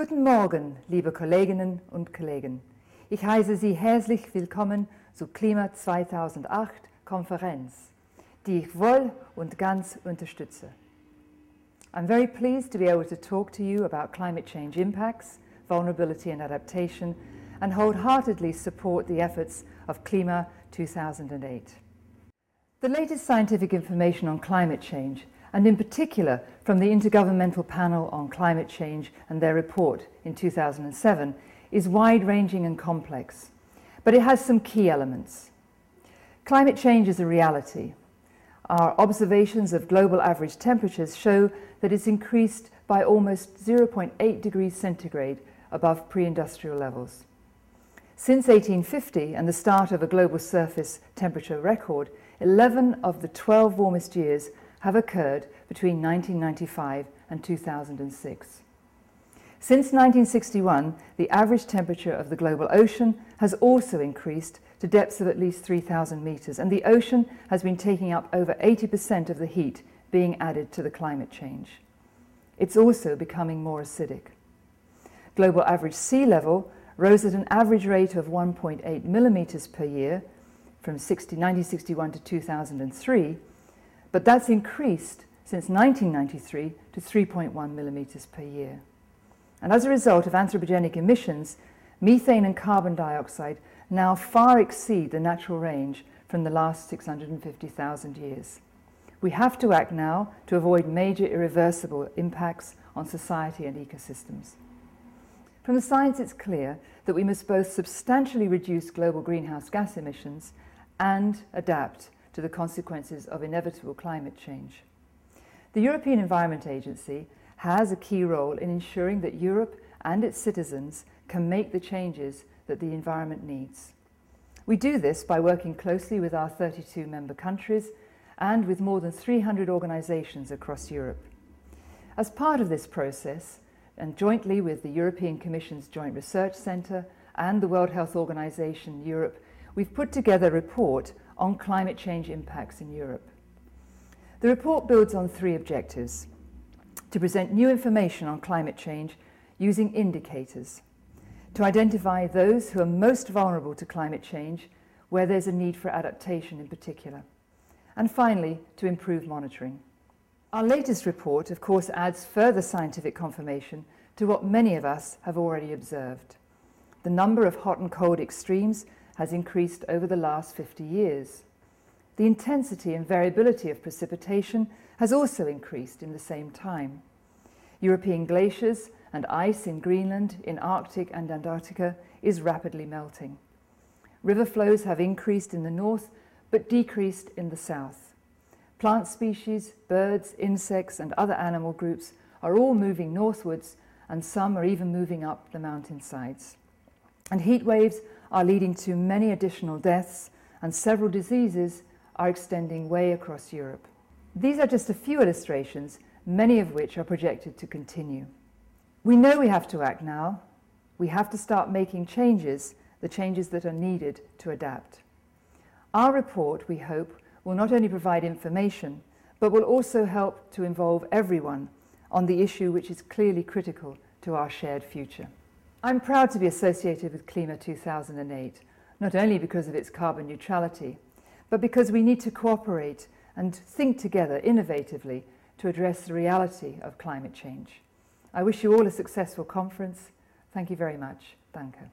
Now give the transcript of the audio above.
Guten Morgen, liebe Kolleginnen und Kollegen. Ich heiße Sie herzlich willkommen zur Klima 2008 Konferenz, die ich voll und ganz unterstütze. I'm very pleased to be able to talk to you about climate change impacts, vulnerability and adaptation, and wholeheartedly support the efforts of Klima 2008. The latest scientific information on climate change and in particular from the Intergovernmental Panel on Climate Change and their report in 2007, is wide-ranging and complex, but it has some key elements. Climate change is a reality. Our observations of global average temperatures show that it's increased by almost 0.8 degrees centigrade above pre-industrial levels. Since 1850 and the start of a global surface temperature record, 11 of the 12 warmest years have occurred between 1995 and 2006. Since 1961, the average temperature of the global ocean has also increased to depths of at least 3,000 metres, and the ocean has been taking up over 80% of the heat being added to the climate change. It's also becoming more acidic. Global average sea level rose at an average rate of 1.8 millimetres per year from 1961 to 2003, but that's increased since 1993 to 3.1 millimetres per year. And as a result of anthropogenic emissions, methane and carbon dioxide now far exceed the natural range from the last 650,000 years. We have to act now to avoid major irreversible impacts on society and ecosystems. From the science, it's clear that we must both substantially reduce global greenhouse gas emissions and adapt to the consequences of inevitable climate change. The European Environment Agency has a key role in ensuring that Europe and its citizens can make the changes that the environment needs. We do this by working closely with our 32 member countries and with more than 300 organisations across Europe. As part of this process, and jointly with the European Commission's Joint Research Centre and the World Health Organization Europe, we've put together a report on climate change impacts in Europe. The report builds on three objectives. To present new information on climate change using indicators, to identify those who are most vulnerable to climate change, where there's a need for adaptation in particular, and finally, to improve monitoring. Our latest report, of course, adds further scientific confirmation to what many of us have already observed. The number of hot and cold extremes has increased over the last 50 years. The intensity and variability of precipitation has also increased in the same time. European glaciers and ice in Greenland, in Arctic and Antarctica is rapidly melting. River flows have increased in the north but decreased in the south. Plant species, birds, insects and other animal groups are all moving northwards and some are even moving up the mountainsides. And heat waves are leading to many additional deaths and several diseases are extending way across Europe. These are just a few illustrations, many of which are projected to continue. We know we have to act now. We have to start making changes, the changes that are needed to adapt. Our report, we hope, will not only provide information, but will also help to involve everyone on the issue which is clearly critical to our shared future. I'm proud to be associated with Klima 2008, not only because of its carbon neutrality, but because we need to cooperate and think together innovatively to address the reality of climate change. I wish you all a successful conference. Thank you very much. Danke.